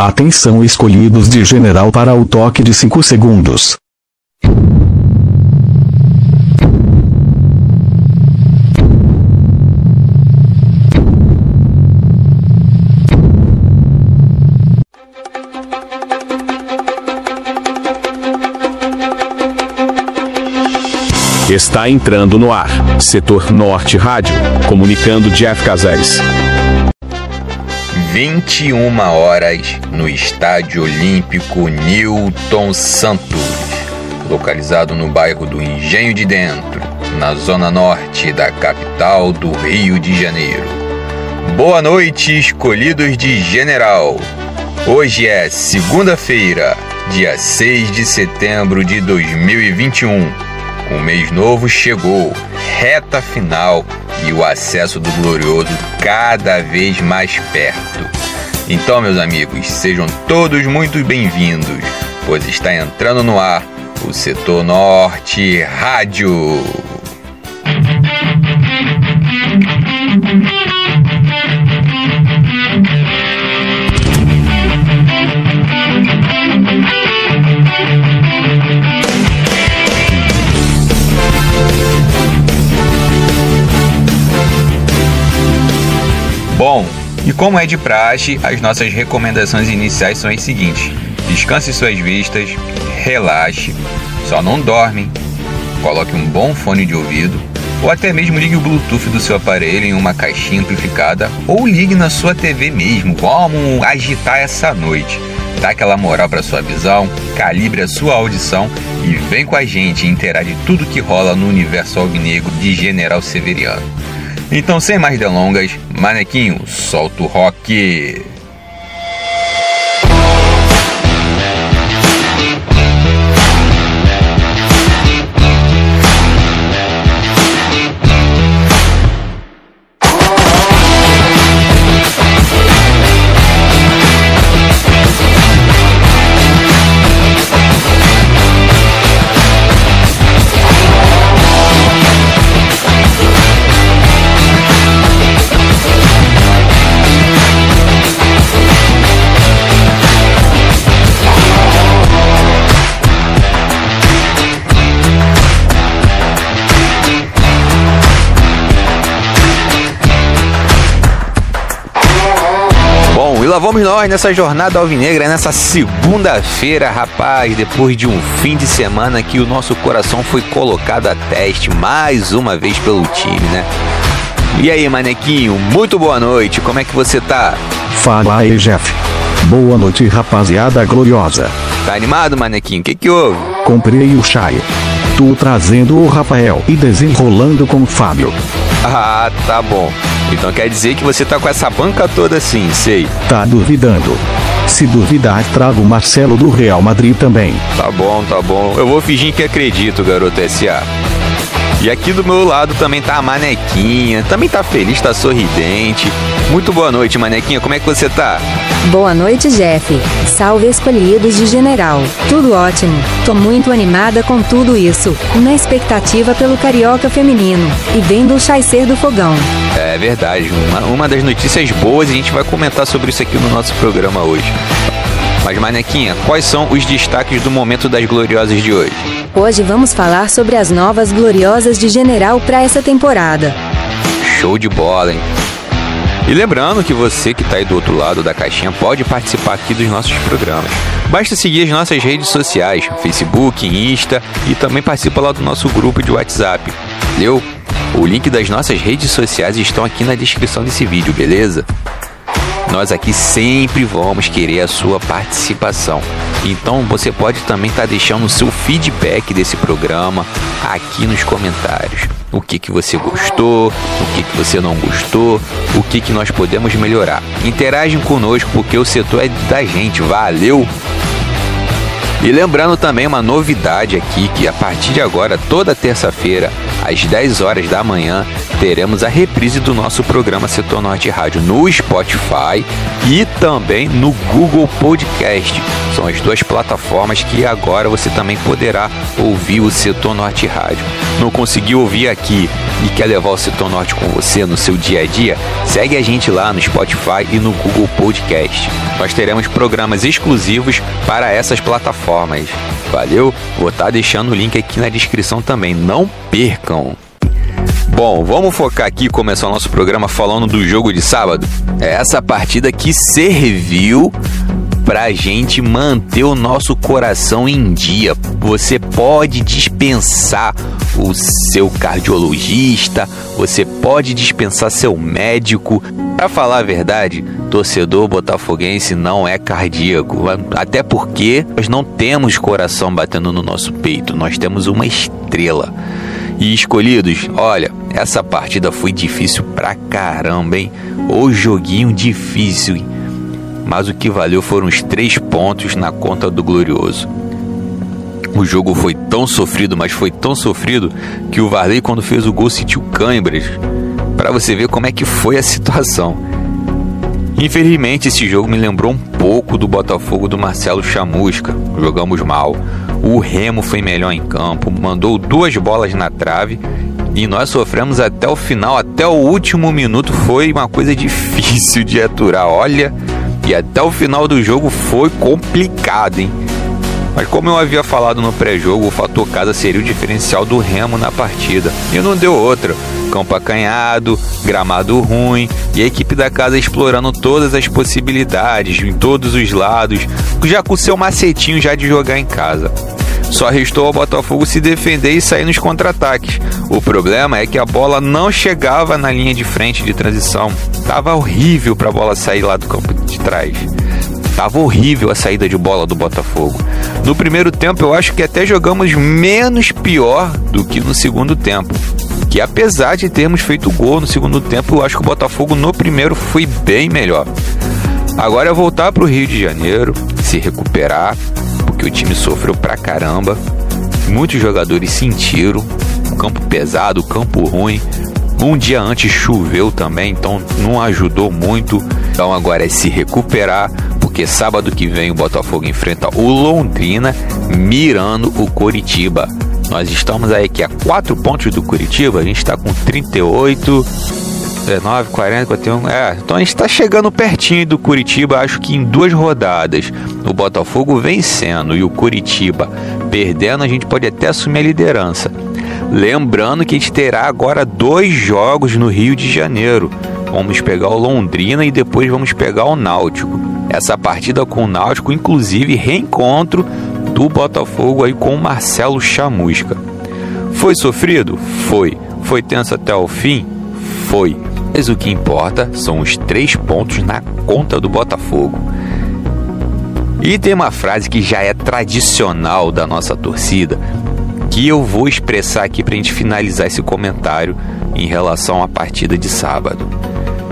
Atenção escolhidos de general para o toque de 5 segundos. Está entrando no ar. Setor Norte Rádio. Comunicando Jeff Casares. 21 horas no Estádio Olímpico Newton Santos, localizado no bairro do Engenho de Dentro, na zona norte da capital do Rio de Janeiro. Boa noite, escolhidos de general. Hoje é segunda-feira, dia 6 de setembro de 2021 o mês novo chegou, reta final e o acesso do glorioso cada vez mais perto. Então, meus amigos, sejam todos muito bem-vindos, pois está entrando no ar o Setor Norte Rádio. Como é de praxe, as nossas recomendações iniciais são as seguintes: descanse suas vistas, relaxe, só não dorme, coloque um bom fone de ouvido, ou até mesmo ligue o Bluetooth do seu aparelho em uma caixinha amplificada, ou ligue na sua TV mesmo. Vamos agitar essa noite. Dá aquela moral para sua visão, calibre a sua audição e vem com a gente inteirar de tudo que rola no universo alvinegro de General Severiano. Então, sem mais delongas, Manequinho, solta o rock! Vamos nós nessa jornada alvinegra, nessa segunda-feira, rapaz, depois de um fim de semana que o nosso coração foi colocado a teste mais uma vez pelo time, né? E aí, manequinho, muito boa noite, como é que você tá? Fala aí, Jeff. Boa noite, rapaziada gloriosa. Tá animado, manequinho? O que que houve? Comprei o chai. Tu trazendo o Rafael e desenrolando com o Fábio. Ah, tá bom. Então quer dizer que você tá com essa banca toda assim, sei. Tá duvidando. Se duvidar, trago o Marcelo do Real Madrid também. Tá bom, tá bom. Eu vou fingir que acredito, garoto SA. E aqui do meu lado também tá a Manequinha, também tá feliz, tá sorridente. Muito boa noite, Manequinha, como é que você tá? Boa noite, Jeff. Salve escolhidos de general. Tudo ótimo. Tô muito animada com tudo isso, na expectativa pelo carioca feminino e vendo o chaicer do fogão. É verdade, uma, uma das notícias boas e a gente vai comentar sobre isso aqui no nosso programa hoje. Mas, Manequinha, quais são os destaques do momento das gloriosas de hoje? Hoje vamos falar sobre as novas gloriosas de General para essa temporada. Show de bola, hein? E lembrando que você que está aí do outro lado da caixinha pode participar aqui dos nossos programas. Basta seguir as nossas redes sociais, Facebook, Insta e também participa lá do nosso grupo de WhatsApp. Deu? O link das nossas redes sociais estão aqui na descrição desse vídeo, beleza? Nós aqui sempre vamos querer a sua participação. Então você pode também estar tá deixando o seu feedback desse programa aqui nos comentários. O que, que você gostou, o que, que você não gostou, o que, que nós podemos melhorar. Interagem conosco porque o setor é da gente. Valeu! E lembrando também uma novidade aqui que a partir de agora, toda terça-feira, às 10 horas da manhã, teremos a reprise do nosso programa Setor Norte Rádio no Spotify e também no Google Podcast. São as duas plataformas que agora você também poderá ouvir o Setor Norte Rádio. Não conseguiu ouvir aqui e quer levar o Setor Norte com você no seu dia a dia? Segue a gente lá no Spotify e no Google Podcast. Nós teremos programas exclusivos para essas plataformas. Valeu? Vou estar tá deixando o link aqui na descrição também. Não percam! Bom, vamos focar aqui e começar o nosso programa falando do jogo de sábado. É essa partida que serviu pra gente manter o nosso coração em dia. Você pode dispensar o seu cardiologista, você pode dispensar seu médico. Para falar a verdade, torcedor botafoguense não é cardíaco, até porque nós não temos coração batendo no nosso peito, nós temos uma estrela. E escolhidos, olha, essa partida foi difícil pra caramba, hein? O joguinho difícil? Mas o que valeu foram os três pontos na conta do Glorioso. O jogo foi tão sofrido, mas foi tão sofrido que o Varley, quando fez o gol, sentiu câimbras. Para você ver como é que foi a situação. Infelizmente, esse jogo me lembrou um pouco do Botafogo do Marcelo Chamusca. Jogamos mal. O Remo foi melhor em campo, mandou duas bolas na trave e nós sofremos até o final, até o último minuto. Foi uma coisa difícil de aturar. Olha, e até o final do jogo foi complicado, hein? Mas como eu havia falado no pré-jogo, o fator casa seria o diferencial do Remo na partida. E não deu outra. Campo acanhado, gramado ruim e a equipe da casa explorando todas as possibilidades em todos os lados, já com seu macetinho já de jogar em casa. Só restou ao Botafogo se defender e sair nos contra-ataques. O problema é que a bola não chegava na linha de frente de transição. Tava horrível para a bola sair lá do campo de trás. Tava horrível a saída de bola do Botafogo. No primeiro tempo, eu acho que até jogamos menos pior do que no segundo tempo. Que apesar de termos feito gol no segundo tempo, eu acho que o Botafogo no primeiro foi bem melhor. Agora é voltar para o Rio de Janeiro, se recuperar, porque o time sofreu pra caramba. Muitos jogadores sentiram campo pesado, campo ruim. Um dia antes choveu também, então não ajudou muito. Então agora é se recuperar, porque sábado que vem o Botafogo enfrenta o Londrina, mirando o Coritiba. Nós estamos aí aqui a 4 pontos do Curitiba, a gente está com 38, 19, 40, 41. É, então a gente está chegando pertinho do Curitiba, acho que em duas rodadas. O Botafogo vencendo e o Curitiba perdendo, a gente pode até assumir a liderança. Lembrando que a gente terá agora dois jogos no Rio de Janeiro. Vamos pegar o Londrina e depois vamos pegar o Náutico. Essa partida com o Náutico, inclusive, reencontro do Botafogo aí com o Marcelo Chamusca. Foi sofrido? Foi. Foi tenso até o fim? Foi. Mas o que importa são os três pontos na conta do Botafogo. E tem uma frase que já é tradicional da nossa torcida, que eu vou expressar aqui para a gente finalizar esse comentário em relação à partida de sábado.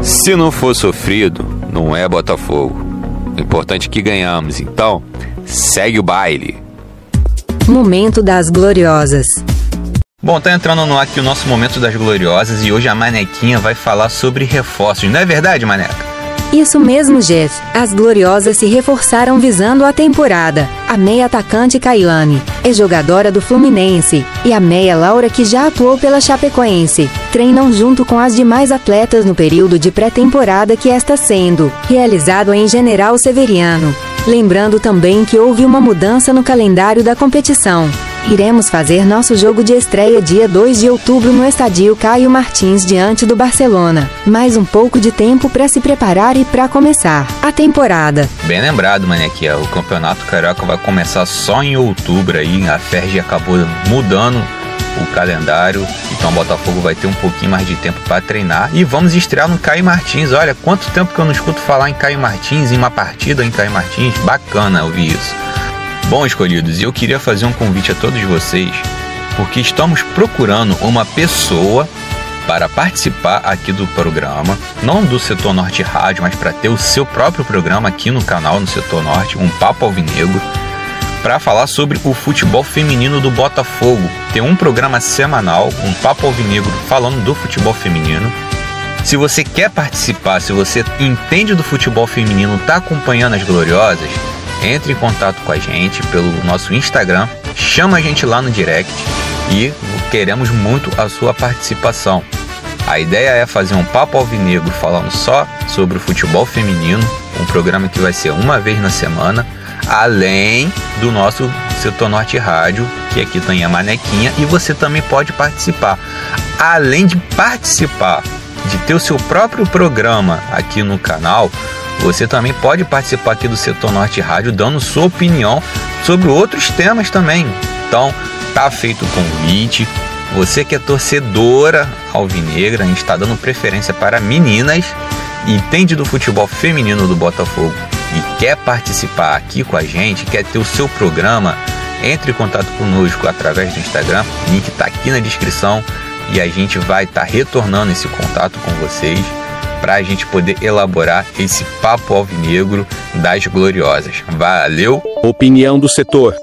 Se não for sofrido, não é Botafogo. O importante é que ganhamos, então segue o baile. Momento das Gloriosas. Bom, tá entrando no ar aqui o nosso Momento das Gloriosas e hoje a Manequinha vai falar sobre reforços. Não é verdade, Maneca? Isso mesmo, Jeff. As gloriosas se reforçaram visando a temporada. A meia atacante Kailane é jogadora do Fluminense e a meia Laura, que já atuou pela Chapecoense, treinam junto com as demais atletas no período de pré-temporada que está sendo realizado em General Severiano. Lembrando também que houve uma mudança no calendário da competição. Iremos fazer nosso jogo de estreia dia 2 de outubro no estádio Caio Martins diante do Barcelona. Mais um pouco de tempo para se preparar e para começar a temporada. Bem lembrado, Manequia. O Campeonato Carioca vai começar só em outubro aí. A Ferg acabou mudando o calendário, então o Botafogo vai ter um pouquinho mais de tempo para treinar e vamos estrear no Caio Martins. Olha, quanto tempo que eu não escuto falar em Caio Martins, em uma partida em Caio Martins. Bacana ouvir isso. Bom, escolhidos, eu queria fazer um convite a todos vocês, porque estamos procurando uma pessoa para participar aqui do programa, não do Setor Norte Rádio, mas para ter o seu próprio programa aqui no canal no Setor Norte, um Papo Alvinegro, para falar sobre o futebol feminino do Botafogo. Tem um programa semanal, um Papo Alvinegro, falando do futebol feminino. Se você quer participar, se você entende do futebol feminino, está acompanhando as gloriosas, entre em contato com a gente pelo nosso Instagram, chama a gente lá no direct e queremos muito a sua participação. A ideia é fazer um papo alvinegro falando só sobre o futebol feminino, um programa que vai ser uma vez na semana, além do nosso Setor Norte Rádio, que aqui tem a Manequinha, e você também pode participar. Além de participar, de ter o seu próprio programa aqui no canal, você também pode participar aqui do Setor Norte Rádio dando sua opinião sobre outros temas também. Então, tá feito o convite. Você que é torcedora alvinegra, a gente está dando preferência para meninas, entende do futebol feminino do Botafogo e quer participar aqui com a gente, quer ter o seu programa, entre em contato conosco através do Instagram, link está aqui na descrição e a gente vai estar tá retornando esse contato com vocês para a gente poder elaborar esse papo alvinegro das gloriosas. Valeu! Opinião do setor.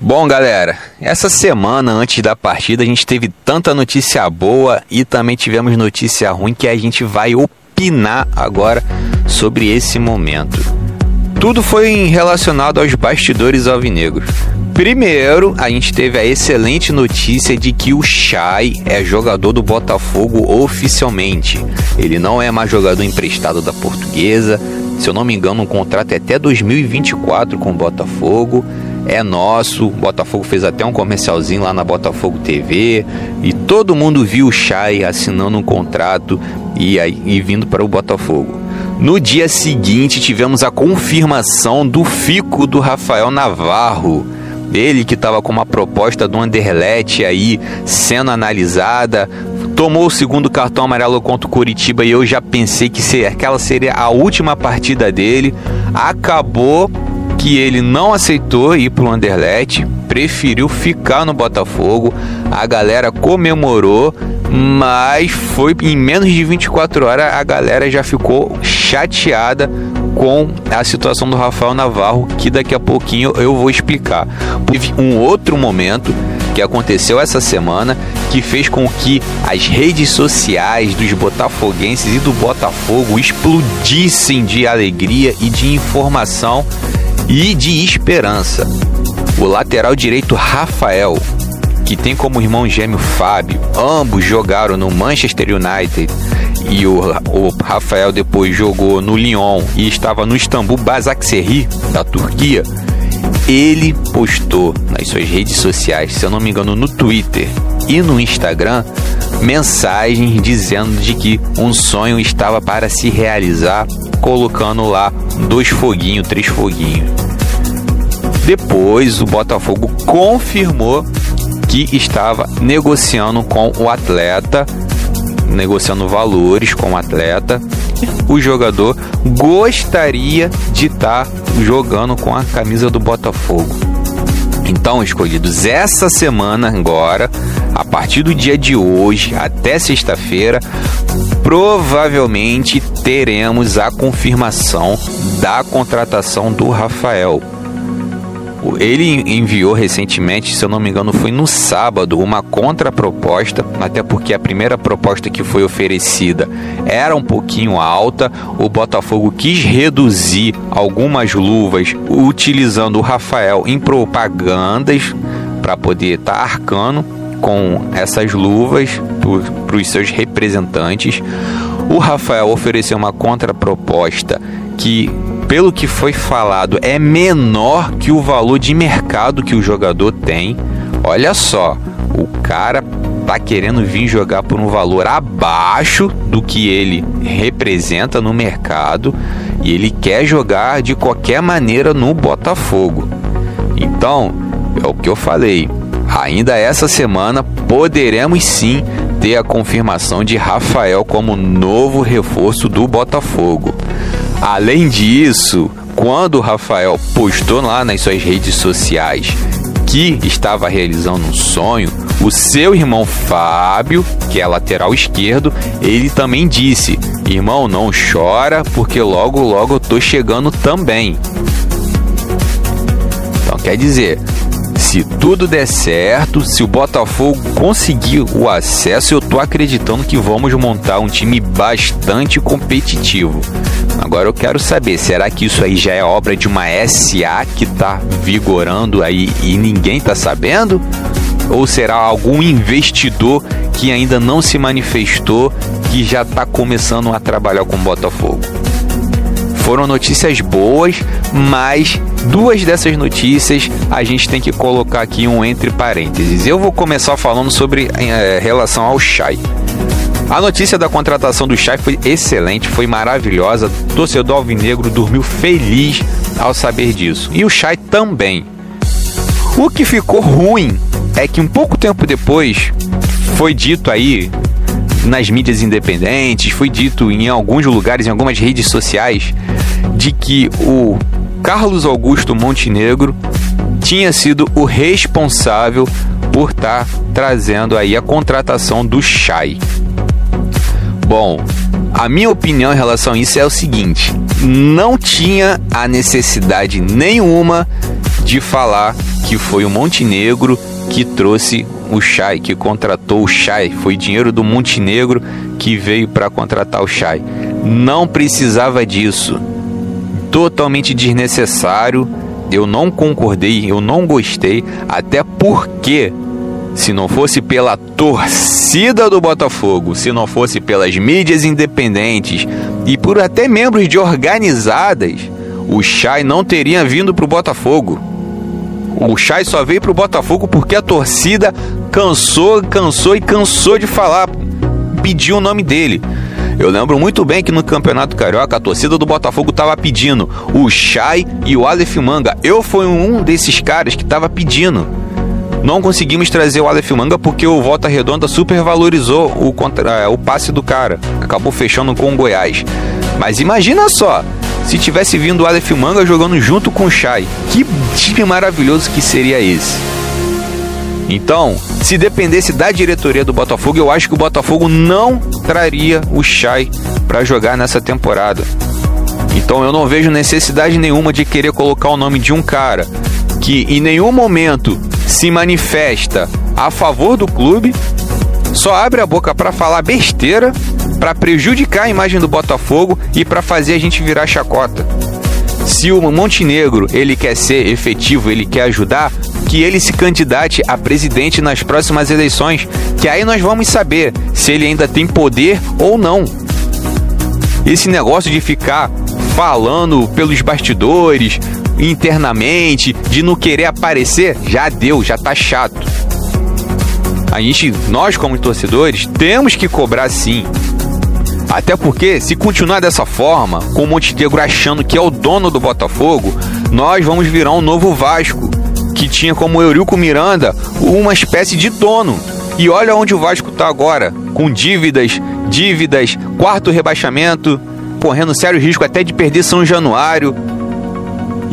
Bom, galera, essa semana antes da partida a gente teve tanta notícia boa e também tivemos notícia ruim que a gente vai opinar agora sobre esse momento. Tudo foi relacionado aos bastidores alvinegros. Primeiro, a gente teve a excelente notícia de que o Chay é jogador do Botafogo oficialmente. Ele não é mais jogador emprestado da Portuguesa. Se eu não me engano, um contrato é até 2024 com o Botafogo. É nosso. O Botafogo fez até um comercialzinho lá na Botafogo TV e todo mundo viu o Chay assinando um contrato e, e vindo para o Botafogo. No dia seguinte, tivemos a confirmação do fico do Rafael Navarro ele que estava com uma proposta do Anderlecht aí sendo analisada, tomou o segundo cartão amarelo contra o Curitiba e eu já pensei que aquela seria a última partida dele. Acabou que ele não aceitou ir para o Anderlecht, preferiu ficar no Botafogo. A galera comemorou, mas foi em menos de 24 horas a galera já ficou chateada com a situação do Rafael Navarro, que daqui a pouquinho eu vou explicar. Teve um outro momento que aconteceu essa semana que fez com que as redes sociais dos botafoguenses e do Botafogo explodissem de alegria e de informação e de esperança. O lateral direito Rafael, que tem como irmão gêmeo Fábio, ambos jogaram no Manchester United e o, o Rafael depois jogou no Lyon e estava no Istambul Basaksehir, da Turquia, ele postou nas suas redes sociais, se eu não me engano, no Twitter e no Instagram, mensagens dizendo de que um sonho estava para se realizar, colocando lá dois foguinhos, três foguinhos. Depois o Botafogo confirmou que estava negociando com o atleta negociando valores com o atleta, o jogador gostaria de estar jogando com a camisa do Botafogo. Então, escolhidos, essa semana agora, a partir do dia de hoje até sexta-feira, provavelmente teremos a confirmação da contratação do Rafael. Ele enviou recentemente, se eu não me engano, foi no sábado, uma contraproposta, até porque a primeira proposta que foi oferecida era um pouquinho alta. O Botafogo quis reduzir algumas luvas utilizando o Rafael em propagandas para poder estar tá arcando com essas luvas para os seus representantes. O Rafael ofereceu uma contraproposta que pelo que foi falado, é menor que o valor de mercado que o jogador tem. Olha só, o cara tá querendo vir jogar por um valor abaixo do que ele representa no mercado e ele quer jogar de qualquer maneira no Botafogo. Então, é o que eu falei. Ainda essa semana poderemos sim ter a confirmação de Rafael como novo reforço do Botafogo. Além disso, quando o Rafael postou lá nas suas redes sociais que estava realizando um sonho, o seu irmão Fábio, que é lateral esquerdo, ele também disse: "Irmão, não chora, porque logo logo eu tô chegando também". Então quer dizer, se tudo der certo, se o Botafogo conseguir o acesso, eu tô acreditando que vamos montar um time bastante competitivo. Agora eu quero saber, será que isso aí já é obra de uma SA que está vigorando aí e ninguém está sabendo? Ou será algum investidor que ainda não se manifestou que já está começando a trabalhar com o Botafogo? Foram notícias boas, mas duas dessas notícias a gente tem que colocar aqui um entre parênteses. Eu vou começar falando sobre é, relação ao Chay. A notícia da contratação do Chay foi excelente, foi maravilhosa. O torcedor alvinegro dormiu feliz ao saber disso. E o Chay também. O que ficou ruim é que um pouco tempo depois foi dito aí nas mídias independentes, foi dito em alguns lugares, em algumas redes sociais, de que o Carlos Augusto Montenegro tinha sido o responsável por estar tá trazendo aí a contratação do Chay. Bom, a minha opinião em relação a isso é o seguinte: não tinha a necessidade nenhuma de falar que foi o Montenegro que trouxe o Chay, que contratou o Chay. Foi dinheiro do Montenegro que veio para contratar o Chay. Não precisava disso. Totalmente desnecessário. Eu não concordei, eu não gostei, até porque se não fosse pela torcida do Botafogo, se não fosse pelas mídias independentes e por até membros de organizadas, o Chay não teria vindo para o Botafogo. O Chay só veio pro Botafogo porque a torcida cansou, cansou e cansou de falar, pediu o nome dele. Eu lembro muito bem que no Campeonato Carioca a torcida do Botafogo estava pedindo o Chay e o Aleph Manga. Eu fui um desses caras que estava pedindo. Não conseguimos trazer o Aleph Manga porque o Volta Redonda supervalorizou o, contra, é, o passe do cara. Acabou fechando com o Goiás. Mas imagina só, se tivesse vindo o Aleph Manga jogando junto com o Chay. Que time maravilhoso que seria esse. Então, se dependesse da diretoria do Botafogo, eu acho que o Botafogo não traria o Chay para jogar nessa temporada. Então eu não vejo necessidade nenhuma de querer colocar o nome de um cara que em nenhum momento se manifesta a favor do clube, só abre a boca para falar besteira para prejudicar a imagem do Botafogo e para fazer a gente virar chacota. Se o Montenegro ele quer ser efetivo, ele quer ajudar, que ele se candidate a presidente nas próximas eleições, que aí nós vamos saber se ele ainda tem poder ou não. Esse negócio de ficar falando pelos bastidores, internamente, de não querer aparecer, já deu, já tá chato. A gente, nós como torcedores, temos que cobrar sim. Até porque, se continuar dessa forma, com o Montenegro achando que é o dono do Botafogo, nós vamos virar um novo Vasco, que tinha como Eurico Miranda uma espécie de dono. E olha onde o Vasco está agora, com dívidas, dívidas, quarto rebaixamento, correndo sério risco até de perder São Januário.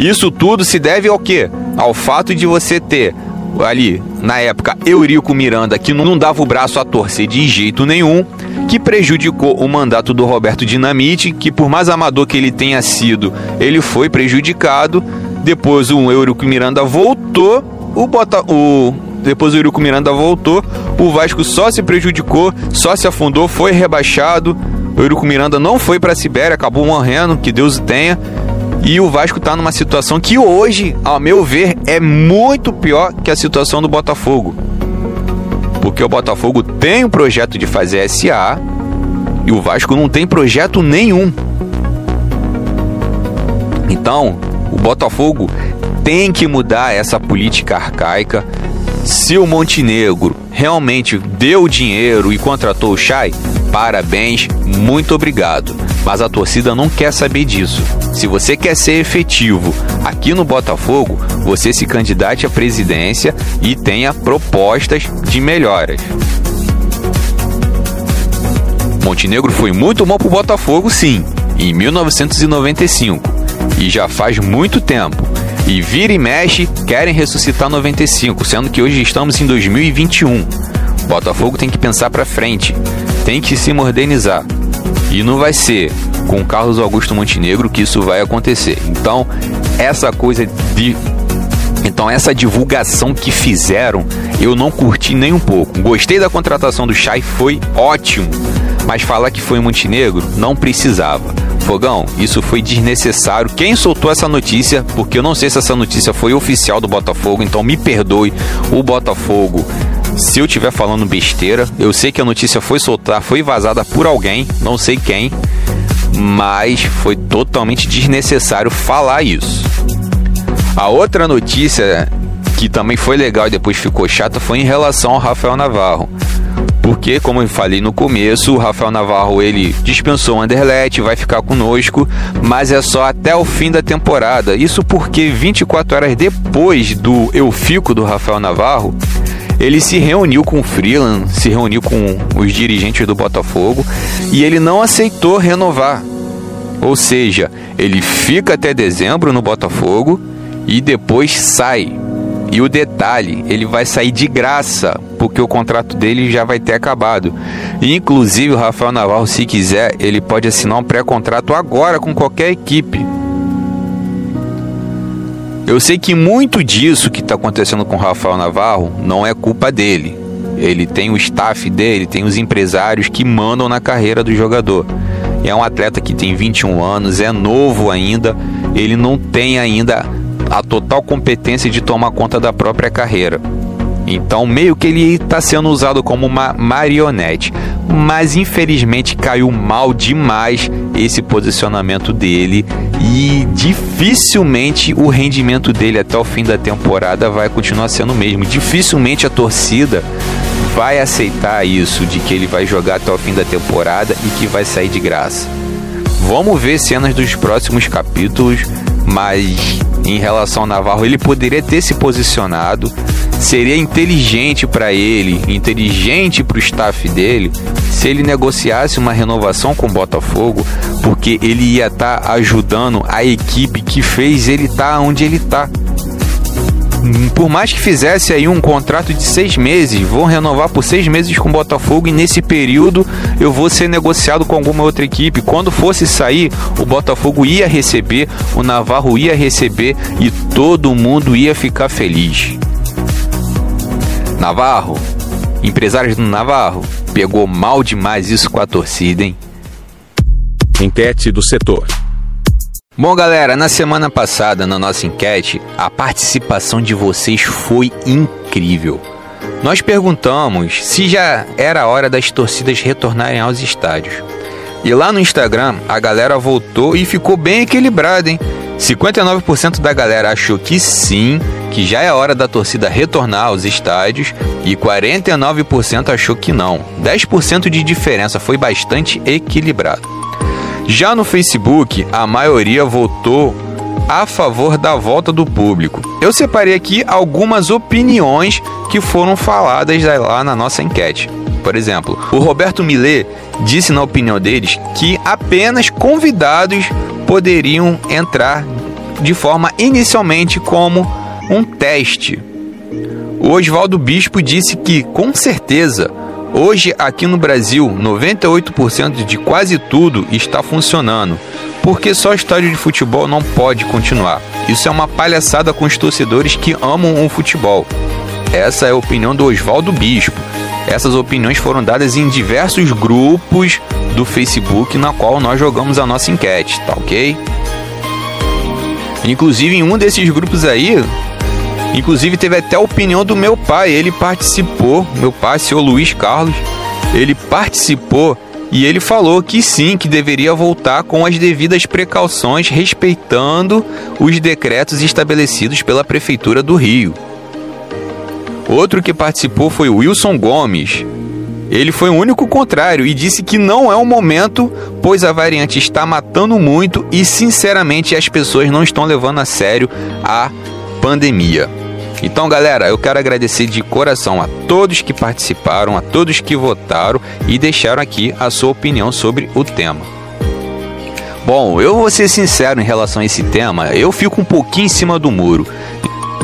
Isso tudo se deve ao quê? Ao fato de você ter ali, na época, Eurico Miranda, que não dava o braço a torcer de jeito nenhum, que prejudicou o mandato do Roberto Dinamite, que por mais amador que ele tenha sido, ele foi prejudicado. Depois o Eurico Miranda voltou, o Bota, o depois o Eurico Miranda voltou, o Vasco só se prejudicou, só se afundou, foi rebaixado. O Eurico Miranda não foi para a Sibéria, acabou morrendo, que Deus o tenha. E o Vasco está numa situação que hoje, ao meu ver, é muito pior que a situação do Botafogo. Porque o Botafogo tem um projeto de fazer SA e o Vasco não tem projeto nenhum. Então, o Botafogo tem que mudar essa política arcaica. Se o Montenegro realmente deu dinheiro e contratou o Chay, parabéns, muito obrigado. Mas a torcida não quer saber disso. Se você quer ser efetivo aqui no Botafogo, você se candidate à presidência e tenha propostas de melhoras. Montenegro foi muito bom para o Botafogo, sim, em 1995, e já faz muito tempo. E vira e mexe, querem ressuscitar 95, sendo que hoje estamos em 2021. O Botafogo tem que pensar para frente, tem que se modernizar. E não vai ser com Carlos Augusto Montenegro que isso vai acontecer. Então, essa coisa de então essa divulgação que fizeram, eu não curti nem um pouco. Gostei da contratação do Chay, foi ótimo. Mas falar que foi Montenegro não precisava. Fogão, isso foi desnecessário. Quem soltou essa notícia, porque eu não sei se essa notícia foi oficial do Botafogo, então me perdoe o Botafogo se eu estiver falando besteira. Eu sei que a notícia foi soltada, foi vazada por alguém, não sei quem, mas foi totalmente desnecessário falar isso. A outra notícia que também foi legal e depois ficou chata foi em relação ao Rafael Navarro. Porque, como eu falei no começo, o Rafael Navarro ele dispensou o Anderlecht, vai ficar conosco, mas é só até o fim da temporada. Isso porque 24 horas depois do Eu Fico do Rafael Navarro, ele se reuniu com o Freeland, se reuniu com os dirigentes do Botafogo e ele não aceitou renovar. Ou seja, ele fica até dezembro no Botafogo e depois sai. E o detalhe, ele vai sair de graça, porque o contrato dele já vai ter acabado. E, inclusive, o Rafael Navarro, se quiser, ele pode assinar um pré-contrato agora com qualquer equipe. Eu sei que muito disso que está acontecendo com o Rafael Navarro não é culpa dele. Ele tem o staff dele, tem os empresários que mandam na carreira do jogador. É um atleta que tem 21 anos, é novo ainda, ele não tem ainda a total competência de tomar conta da própria carreira. Então, meio que ele está sendo usado como uma marionete. Mas infelizmente caiu mal demais esse posicionamento dele e dificilmente o rendimento dele até o fim da temporada vai continuar sendo o mesmo. Dificilmente a torcida vai aceitar isso de que ele vai jogar até o fim da temporada e que vai sair de graça. Vamos ver cenas dos próximos capítulos, mas em relação ao Navarro, ele poderia ter se posicionado. Seria inteligente para ele, inteligente para o staff dele, se ele negociasse uma renovação com o Botafogo, porque ele ia estar tá ajudando a equipe que fez ele estar tá onde ele está por mais que fizesse aí um contrato de seis meses, vou renovar por seis meses com o Botafogo e nesse período eu vou ser negociado com alguma outra equipe. Quando fosse sair, o Botafogo ia receber, o Navarro ia receber e todo mundo ia ficar feliz. Navarro, empresários do Navarro, pegou mal demais isso com a torcida, hein? Enquete do setor. Bom, galera, na semana passada, na nossa enquete, a participação de vocês foi incrível. Nós perguntamos se já era hora das torcidas retornarem aos estádios. E lá no Instagram, a galera voltou e ficou bem equilibrada, hein? 59% da galera achou que sim, que já é hora da torcida retornar aos estádios, e 49% achou que não. 10% de diferença foi bastante equilibrado. Já no Facebook, a maioria votou a favor da volta do público. Eu separei aqui algumas opiniões que foram faladas lá na nossa enquete. Por exemplo, o Roberto Millet disse na opinião deles que apenas convidados poderiam entrar de forma inicialmente como um teste. O Oswaldo Bispo disse que, com certeza, Hoje, aqui no Brasil, 98% de quase tudo está funcionando, porque só estádio de futebol não pode continuar. Isso é uma palhaçada com os torcedores que amam o futebol. Essa é a opinião do Oswaldo Bispo. Essas opiniões foram dadas em diversos grupos do Facebook na qual nós jogamos a nossa enquete, tá ok? Inclusive em um desses grupos aí, Inclusive teve até a opinião do meu pai, ele participou, meu pai, senhor Luiz Carlos, ele participou e ele falou que sim, que deveria voltar com as devidas precauções, respeitando os decretos estabelecidos pela Prefeitura do Rio. Outro que participou foi Wilson Gomes. Ele foi o único contrário e disse que não é o momento, pois a variante está matando muito e, sinceramente, as pessoas não estão levando a sério a pandemia. Então, galera, eu quero agradecer de coração a todos que participaram, a todos que votaram e deixaram aqui a sua opinião sobre o tema. Bom, eu vou ser sincero em relação a esse tema, eu fico um pouquinho em cima do muro.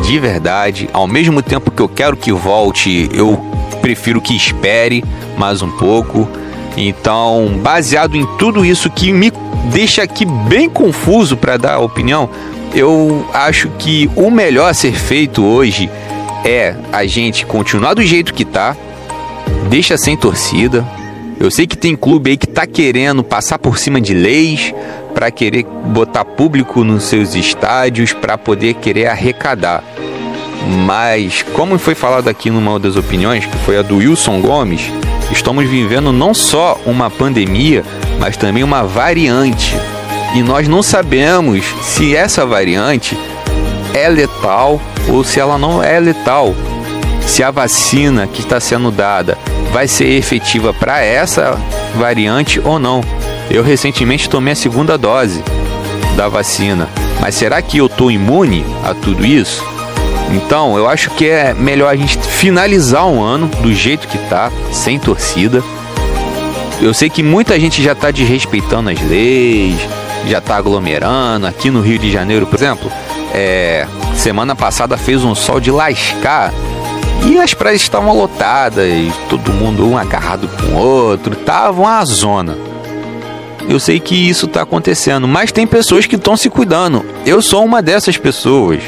De verdade, ao mesmo tempo que eu quero que volte, eu prefiro que espere mais um pouco. Então, baseado em tudo isso que me deixa aqui bem confuso para dar opinião, eu acho que o melhor a ser feito hoje é a gente continuar do jeito que tá, deixa sem torcida. Eu sei que tem clube aí que tá querendo passar por cima de leis, para querer botar público nos seus estádios, para poder querer arrecadar. Mas, como foi falado aqui numa das opiniões, que foi a do Wilson Gomes, estamos vivendo não só uma pandemia, mas também uma variante. E nós não sabemos se essa variante é letal ou se ela não é letal. Se a vacina que está sendo dada vai ser efetiva para essa variante ou não. Eu recentemente tomei a segunda dose da vacina, mas será que eu estou imune a tudo isso? Então, eu acho que é melhor a gente finalizar um ano do jeito que tá, sem torcida. Eu sei que muita gente já tá desrespeitando as leis, já tá aglomerando. Aqui no Rio de Janeiro, por exemplo, é, semana passada fez um sol de lascar e as praias estavam lotadas, todo mundo um agarrado com o outro, tava uma zona. Eu sei que isso está acontecendo, mas tem pessoas que estão se cuidando. Eu sou uma dessas pessoas.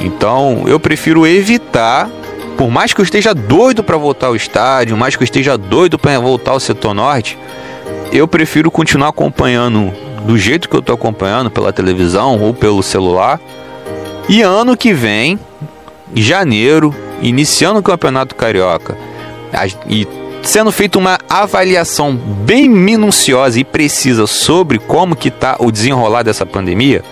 Então eu prefiro evitar, por mais que eu esteja doido para voltar ao estádio, mais que eu esteja doido para voltar ao setor norte, eu prefiro continuar acompanhando do jeito que eu estou acompanhando pela televisão ou pelo celular. E ano que vem, janeiro, iniciando o Campeonato Carioca e sendo feita uma avaliação bem minuciosa e precisa sobre como que está o desenrolar dessa pandemia,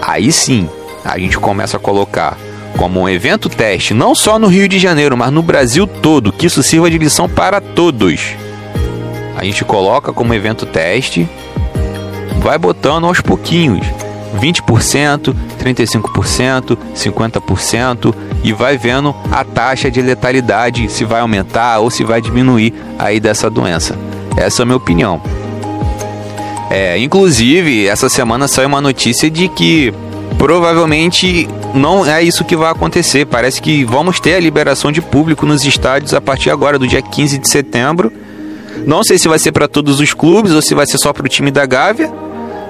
aí sim a gente começa a colocar como um evento teste, não só no Rio de Janeiro, mas no Brasil todo, que isso sirva de lição para todos. A gente coloca como evento teste, vai botando aos pouquinhos. 20%, 35%, 50% e vai vendo a taxa de letalidade se vai aumentar ou se vai diminuir aí dessa doença. Essa é a minha opinião. É, inclusive, essa semana saiu uma notícia de que provavelmente não é isso que vai acontecer. Parece que vamos ter a liberação de público nos estádios a partir agora, do dia 15 de setembro. Não sei se vai ser para todos os clubes ou se vai ser só para o time da Gávea,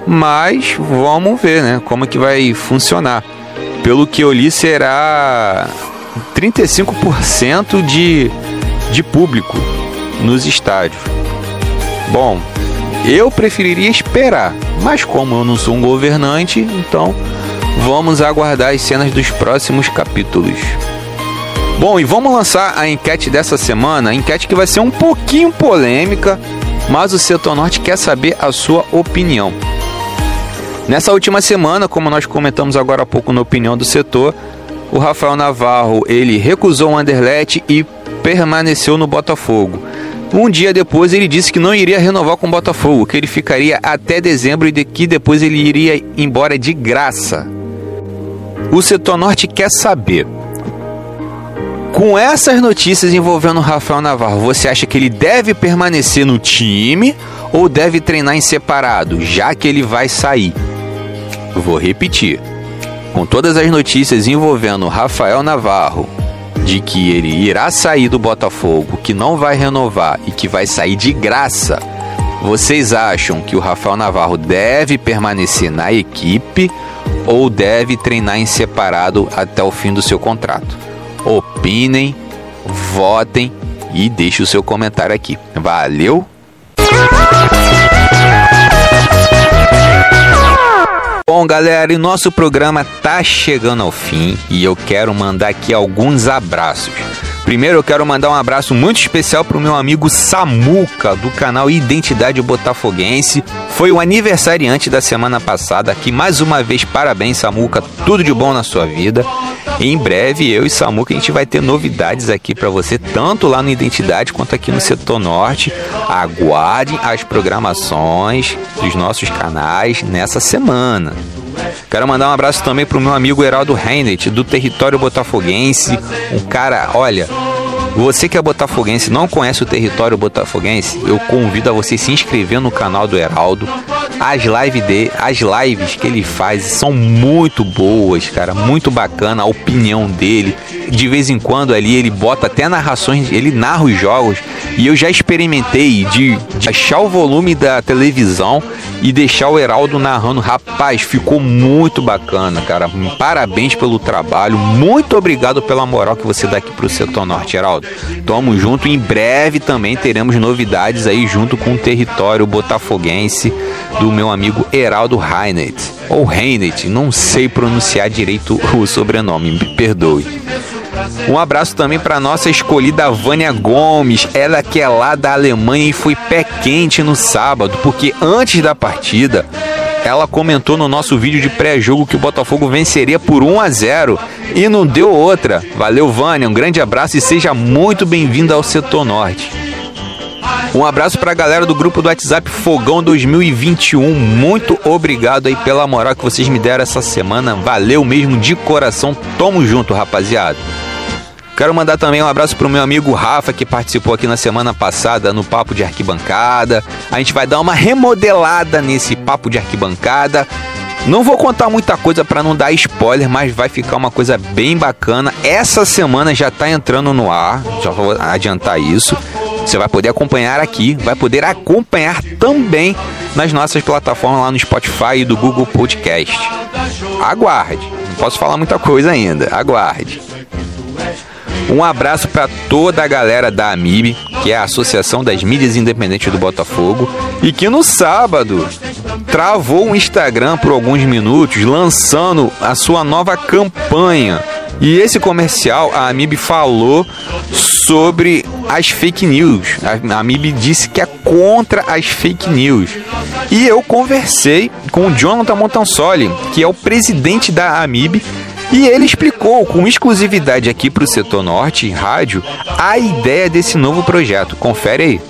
mas vamos ver, né, como que vai funcionar. Pelo que eu li, será 35% de, de público nos estádios. Bom, eu preferiria esperar, mas como eu não sou um governante, então Vamos aguardar as cenas dos próximos capítulos. Bom, e vamos lançar a enquete dessa semana, a enquete que vai ser um pouquinho polêmica, mas o Setor Norte quer saber a sua opinião. Nessa última semana, como nós comentamos agora há pouco na opinião do setor, o Rafael Navarro ele recusou o Anderlecht e permaneceu no Botafogo. Um dia depois ele disse que não iria renovar com o Botafogo, que ele ficaria até dezembro e que depois ele iria embora de graça. O setor norte quer saber. Com essas notícias envolvendo o Rafael Navarro, você acha que ele deve permanecer no time ou deve treinar em separado, já que ele vai sair? Vou repetir. Com todas as notícias envolvendo Rafael Navarro, de que ele irá sair do Botafogo, que não vai renovar e que vai sair de graça, vocês acham que o Rafael Navarro deve permanecer na equipe ou deve treinar em separado até o fim do seu contrato. Opinem, votem e deixe o seu comentário aqui. Valeu! Bom, galera, e nosso programa tá chegando ao fim e eu quero mandar aqui alguns abraços. Primeiro eu quero mandar um abraço muito especial pro meu amigo Samuca, do canal Identidade Botafoguense. Foi o aniversariante da semana passada aqui. Mais uma vez, parabéns, Samuca. Tudo de bom na sua vida. Em breve, eu e Samuca, a gente vai ter novidades aqui para você, tanto lá no Identidade quanto aqui no Setor Norte. Aguardem as programações dos nossos canais nessa semana. Quero mandar um abraço também pro meu amigo Heraldo Reinet, do território botafoguense. Um cara, olha, você que é botafoguense não conhece o território botafoguense, eu convido a você se inscrever no canal do Heraldo. As lives de, as lives que ele faz são muito boas, cara, muito bacana a opinião dele. De vez em quando ali ele bota até narrações, ele narra os jogos e eu já experimentei de, de achar o volume da televisão e deixar o Heraldo narrando. Rapaz, ficou muito bacana, cara. Parabéns pelo trabalho. Muito obrigado pela moral que você dá aqui pro setor norte, Heraldo. Tamo junto. Em breve também teremos novidades aí junto com o território botafoguense do meu amigo Heraldo Reinet. Ou Reinet, não sei pronunciar direito o sobrenome, me perdoe. Um abraço também para nossa escolhida Vânia Gomes, ela que é lá da Alemanha e foi pé quente no sábado, porque antes da partida ela comentou no nosso vídeo de pré-jogo que o Botafogo venceria por 1 a 0 e não deu outra. Valeu, Vânia, um grande abraço e seja muito bem-vinda ao Setor Norte. Um abraço para a galera do grupo do WhatsApp Fogão 2021. Muito obrigado aí pela moral que vocês me deram essa semana. Valeu mesmo de coração. Tamo junto, rapaziada. Quero mandar também um abraço pro meu amigo Rafa, que participou aqui na semana passada no Papo de Arquibancada. A gente vai dar uma remodelada nesse Papo de Arquibancada. Não vou contar muita coisa para não dar spoiler, mas vai ficar uma coisa bem bacana. Essa semana já tá entrando no ar, já vou adiantar isso. Você vai poder acompanhar aqui, vai poder acompanhar também nas nossas plataformas lá no Spotify e do Google Podcast. Aguarde, não posso falar muita coisa ainda, aguarde. Um abraço para toda a galera da AMIB, que é a Associação das Mídias Independentes do Botafogo, e que no sábado travou o Instagram por alguns minutos, lançando a sua nova campanha. E esse comercial, a Amib falou sobre as fake news. A Amib disse que é contra as fake news. E eu conversei com o Jonathan Montansoli, que é o presidente da Amib e ele explicou com exclusividade aqui para o Setor Norte Rádio a ideia desse novo projeto. Confere aí.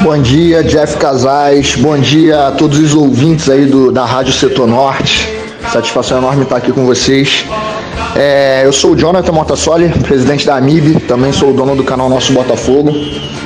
Bom dia, Jeff Casais. Bom dia a todos os ouvintes aí do, da Rádio Setor Norte. Satisfação enorme estar aqui com vocês. É, eu sou o Jonathan Motassoli, presidente da AMIB, também sou o dono do canal Nosso Botafogo.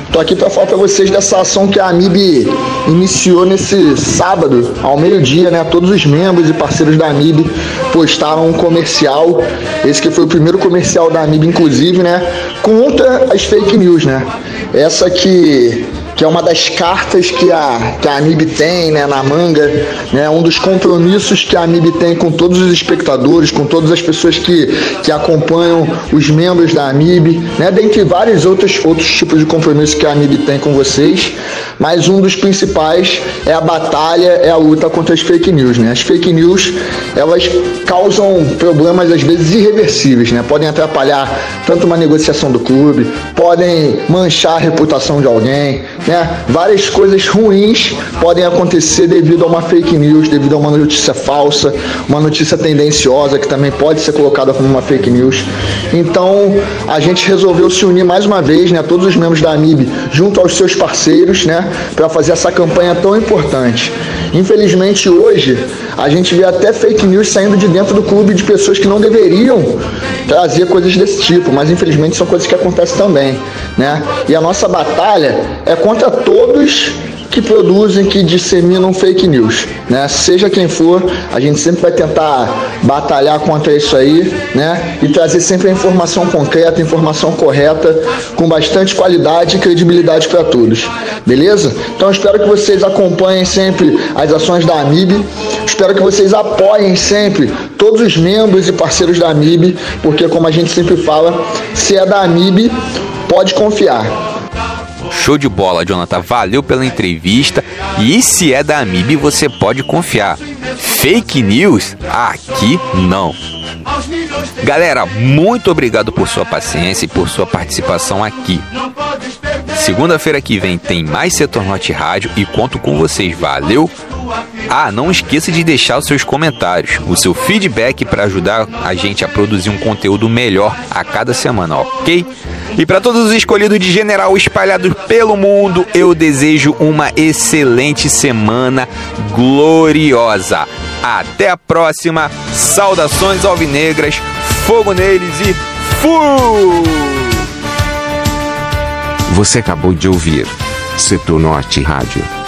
Estou aqui para falar para vocês dessa ação que a AMIB iniciou nesse sábado, ao meio-dia, né? Todos os membros e parceiros da AMIB postaram um comercial, esse que foi o primeiro comercial da AMIB, inclusive, né? Contra as fake news, né? Essa que que é uma das cartas que a, que a AMIB tem né, na manga, né, um dos compromissos que a AMIB tem com todos os espectadores, com todas as pessoas que, que acompanham os membros da AMIB, né, dentre vários outros, outros tipos de compromissos que a AMIB tem com vocês, mas um dos principais é a batalha, é a luta contra as fake news. Né? As fake news, elas causam problemas às vezes irreversíveis, né? podem atrapalhar tanto uma negociação do clube, podem manchar a reputação de alguém, né? Várias coisas ruins podem acontecer devido a uma fake news, devido a uma notícia falsa, uma notícia tendenciosa que também pode ser colocada como uma fake news. Então, a gente resolveu se unir mais uma vez, né, todos os membros da AMIB, junto aos seus parceiros, né, para fazer essa campanha tão importante. Infelizmente, hoje, a gente vê até fake news saindo de dentro do clube de pessoas que não deveriam trazer coisas desse tipo, mas infelizmente são coisas que acontecem também, né? E a nossa batalha é contra todos que produzem, que disseminam fake news, né? Seja quem for, a gente sempre vai tentar batalhar contra isso aí, né? E trazer sempre a informação concreta, informação correta, com bastante qualidade e credibilidade para todos, beleza? Então espero que vocês acompanhem sempre as ações da AMIB, espero que vocês apoiem sempre todos os membros e parceiros da AMIB, porque como a gente sempre fala, se é da AMIB, pode confiar. Show de bola, Jonathan. Valeu pela entrevista. E se é da Amib, você pode confiar. Fake news? Aqui não. Galera, muito obrigado por sua paciência e por sua participação aqui. Segunda-feira que vem tem mais Setor Norte Rádio e conto com vocês. Valeu! Ah, não esqueça de deixar os seus comentários, o seu feedback para ajudar a gente a produzir um conteúdo melhor a cada semana, ok? E para todos os escolhidos de general espalhados pelo mundo, eu desejo uma excelente semana gloriosa. Até a próxima. Saudações alvinegras, fogo neles e fui! Você acabou de ouvir Setor Norte Rádio.